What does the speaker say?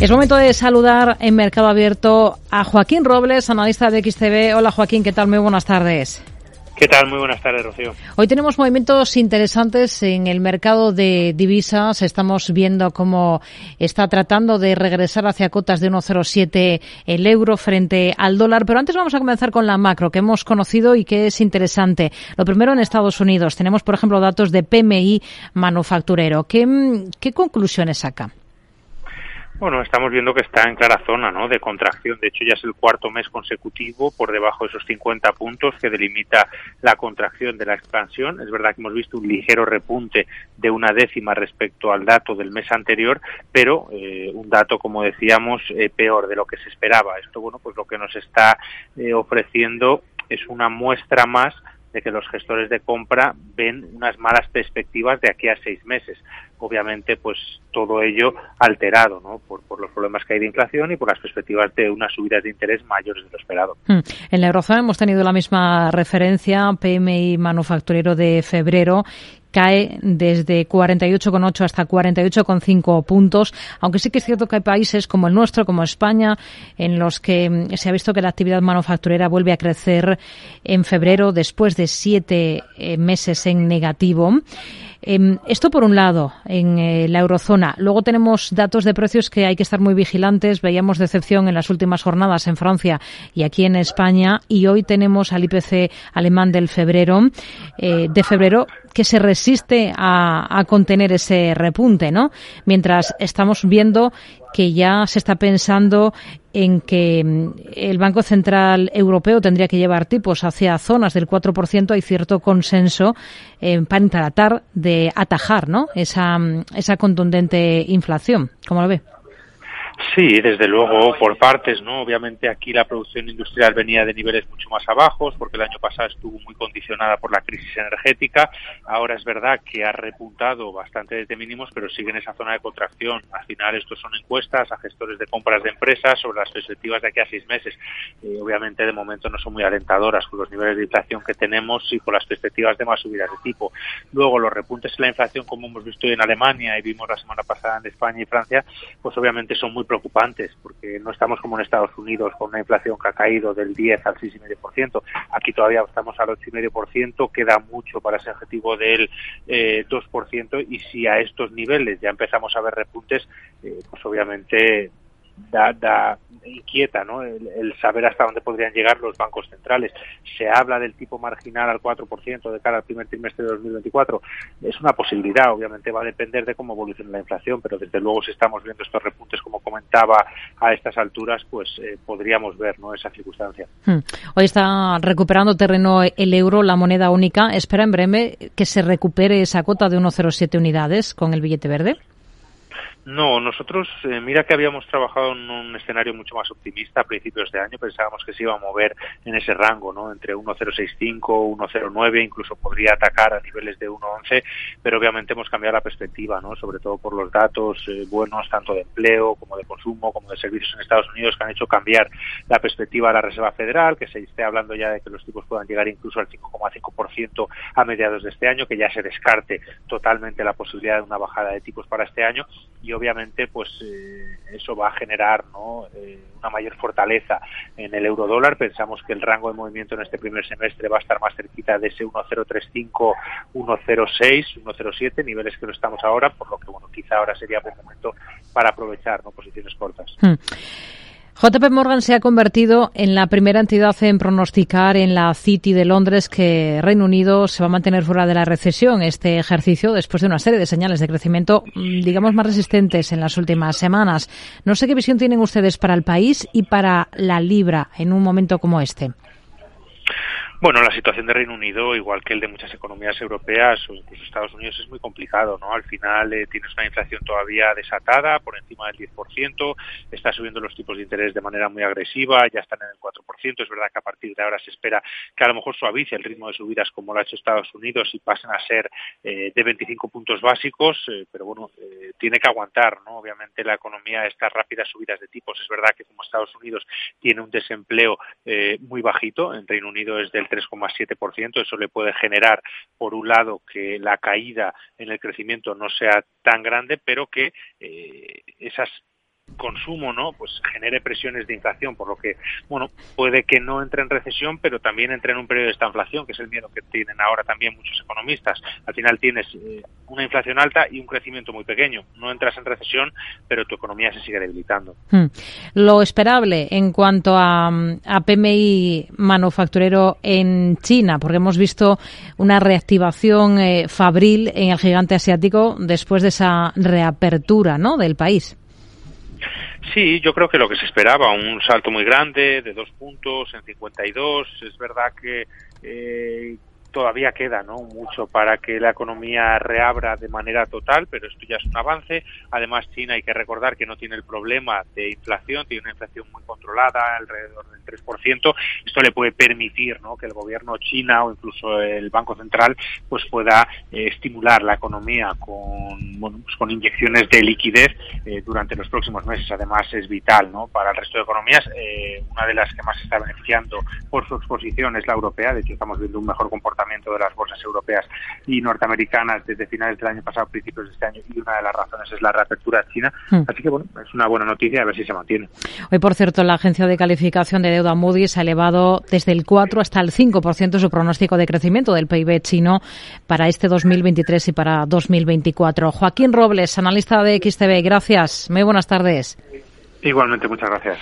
Es momento de saludar en Mercado Abierto a Joaquín Robles, analista de XTV. Hola Joaquín, ¿qué tal? Muy buenas tardes. ¿Qué tal? Muy buenas tardes, Rocío. Hoy tenemos movimientos interesantes en el mercado de divisas. Estamos viendo cómo está tratando de regresar hacia cotas de 1,07 el euro frente al dólar. Pero antes vamos a comenzar con la macro que hemos conocido y que es interesante. Lo primero en Estados Unidos. Tenemos, por ejemplo, datos de PMI manufacturero. ¿Qué, qué conclusiones saca? Bueno, estamos viendo que está en clara zona ¿no? de contracción. De hecho, ya es el cuarto mes consecutivo por debajo de esos 50 puntos que delimita la contracción de la expansión. Es verdad que hemos visto un ligero repunte de una décima respecto al dato del mes anterior, pero eh, un dato, como decíamos, eh, peor de lo que se esperaba. Esto, bueno, pues lo que nos está eh, ofreciendo es una muestra más de que los gestores de compra ven unas malas perspectivas de aquí a seis meses. Obviamente, pues todo ello alterado ¿no? por, por los problemas que hay de inflación y por las perspectivas de unas subidas de interés mayores de lo esperado. Hmm. En la eurozona hemos tenido la misma referencia, PMI manufacturero de febrero, cae desde 48,8 hasta 48,5 puntos, aunque sí que es cierto que hay países como el nuestro, como España, en los que mm, se ha visto que la actividad manufacturera vuelve a crecer en febrero después de siete eh, meses en negativo. Em, esto por un lado, en eh, la eurozona. Luego tenemos datos de precios que hay que estar muy vigilantes. Veíamos decepción en las últimas jornadas en Francia y aquí en España. Y hoy tenemos al IPC alemán del febrero, eh, de febrero, que se resiste a, a, contener ese repunte, ¿no? Mientras estamos viendo que ya se está pensando en que mm, el Banco Central Europeo tendría que llevar tipos hacia zonas del 4%, hay cierto consenso eh, para tratar de atajar ¿no? esa, mm, esa contundente inflación. ¿Cómo lo ve? Sí, desde luego, por partes, ¿no? Obviamente aquí la producción industrial venía de niveles mucho más abajos, porque el año pasado estuvo muy condicionada por la crisis energética. Ahora es verdad que ha repuntado bastante desde mínimos, pero sigue en esa zona de contracción. Al final, estos son encuestas a gestores de compras de empresas sobre las perspectivas de aquí a seis meses. Eh, obviamente, de momento no son muy alentadoras con los niveles de inflación que tenemos y con las perspectivas de más subidas de tipo. Luego, los repuntes en la inflación, como hemos visto en Alemania y vimos la semana pasada en España y Francia, pues obviamente son muy preocupantes porque no estamos como en Estados Unidos con una inflación que ha caído del 10 al 6,5%. Aquí todavía estamos al 8,5%, queda mucho para ese objetivo del eh, 2% y si a estos niveles ya empezamos a ver repuntes, eh, pues obviamente da, da inquieta ¿no? El, saber hasta dónde podrían llegar los bancos centrales. Se habla del tipo marginal al 4% de cara al primer trimestre de 2024. Es una posibilidad, obviamente va a depender de cómo evolucione la inflación, pero desde luego si estamos viendo estos repuntes, como comentaba, a estas alturas, pues eh, podríamos ver ¿no? esa circunstancia. Hmm. Hoy está recuperando terreno el euro, la moneda única. ¿Espera en breve que se recupere esa cota de 1,07 unidades con el billete verde? No, nosotros, eh, mira que habíamos trabajado en un escenario mucho más optimista a principios de año, pensábamos que se iba a mover en ese rango, ¿no? Entre 1.065, 1.09, incluso podría atacar a niveles de 1.11, pero obviamente hemos cambiado la perspectiva, ¿no? Sobre todo por los datos eh, buenos, tanto de empleo como de consumo, como de servicios en Estados Unidos, que han hecho cambiar la perspectiva de la Reserva Federal, que se esté hablando ya de que los tipos puedan llegar incluso al 5,5% a mediados de este año, que ya se descarte totalmente la posibilidad de una bajada de tipos para este año y obviamente pues eh, eso va a generar ¿no? eh, una mayor fortaleza en el euro dólar. Pensamos que el rango de movimiento en este primer semestre va a estar más cerquita de ese 1,035, 1,06, 1,07, niveles que lo estamos ahora, por lo que bueno, quizá ahora sería buen momento para aprovechar ¿no? posiciones cortas. Hmm. JP Morgan se ha convertido en la primera entidad en pronosticar en la City de Londres que Reino Unido se va a mantener fuera de la recesión este ejercicio después de una serie de señales de crecimiento, mm, digamos, más resistentes en las últimas semanas. No sé qué visión tienen ustedes para el país y para la libra en un momento como este. Bueno, la situación de Reino Unido, igual que el de muchas economías europeas o incluso Estados Unidos, es muy complicado, ¿no? Al final eh, tienes una inflación todavía desatada, por encima del 10%, está subiendo los tipos de interés de manera muy agresiva, ya están en el 4%, es verdad que a partir de ahora se espera que a lo mejor suavice el ritmo de subidas como lo ha hecho Estados Unidos y pasen a ser eh, de 25 puntos básicos, eh, pero bueno, eh, tiene que aguantar, ¿no? Obviamente la economía estas rápidas subidas de tipos, es verdad que como Estados Unidos tiene un desempleo muy bajito, en Reino Unido es del 3,7%. Eso le puede generar, por un lado, que la caída en el crecimiento no sea tan grande, pero que eh, esas consumo, ¿no? Pues genere presiones de inflación, por lo que, bueno, puede que no entre en recesión, pero también entre en un periodo de esta inflación, que es el miedo que tienen ahora también muchos economistas. Al final tienes eh, una inflación alta y un crecimiento muy pequeño. No entras en recesión, pero tu economía se sigue debilitando. Hmm. Lo esperable en cuanto a, a PMI manufacturero en China, porque hemos visto una reactivación eh, fabril en el gigante asiático después de esa reapertura, ¿no? Del país. Sí, yo creo que lo que se esperaba, un salto muy grande de dos puntos en 52. Es verdad que eh, todavía queda ¿no? mucho para que la economía reabra de manera total, pero esto ya es un avance. Además, China hay que recordar que no tiene el problema de inflación, tiene una inflación muy controlada, alrededor del 3%. Esto le puede permitir ¿no? que el gobierno china o incluso el Banco Central pues pueda eh, estimular la economía con, bueno, pues con inyecciones de liquidez eh, durante los próximos meses. Además, es vital ¿no? para el resto de economías. Eh, una de las que más se está beneficiando por su exposición es la europea. De hecho, estamos viendo un mejor comportamiento de las bolsas europeas y norteamericanas desde finales del año pasado, principios de este año, y una de las razones es la reapertura china. Hmm. Así que, bueno, es una buena noticia a ver si se mantiene. Hoy, por cierto, la agencia de calificación de deuda Moody's ha elevado desde el 4 hasta el 5% su pronóstico de crecimiento del PIB chino para este 2023 y para 2024. Joaquín Robles, analista de XTV, gracias. Muy buenas tardes. Igualmente, muchas gracias.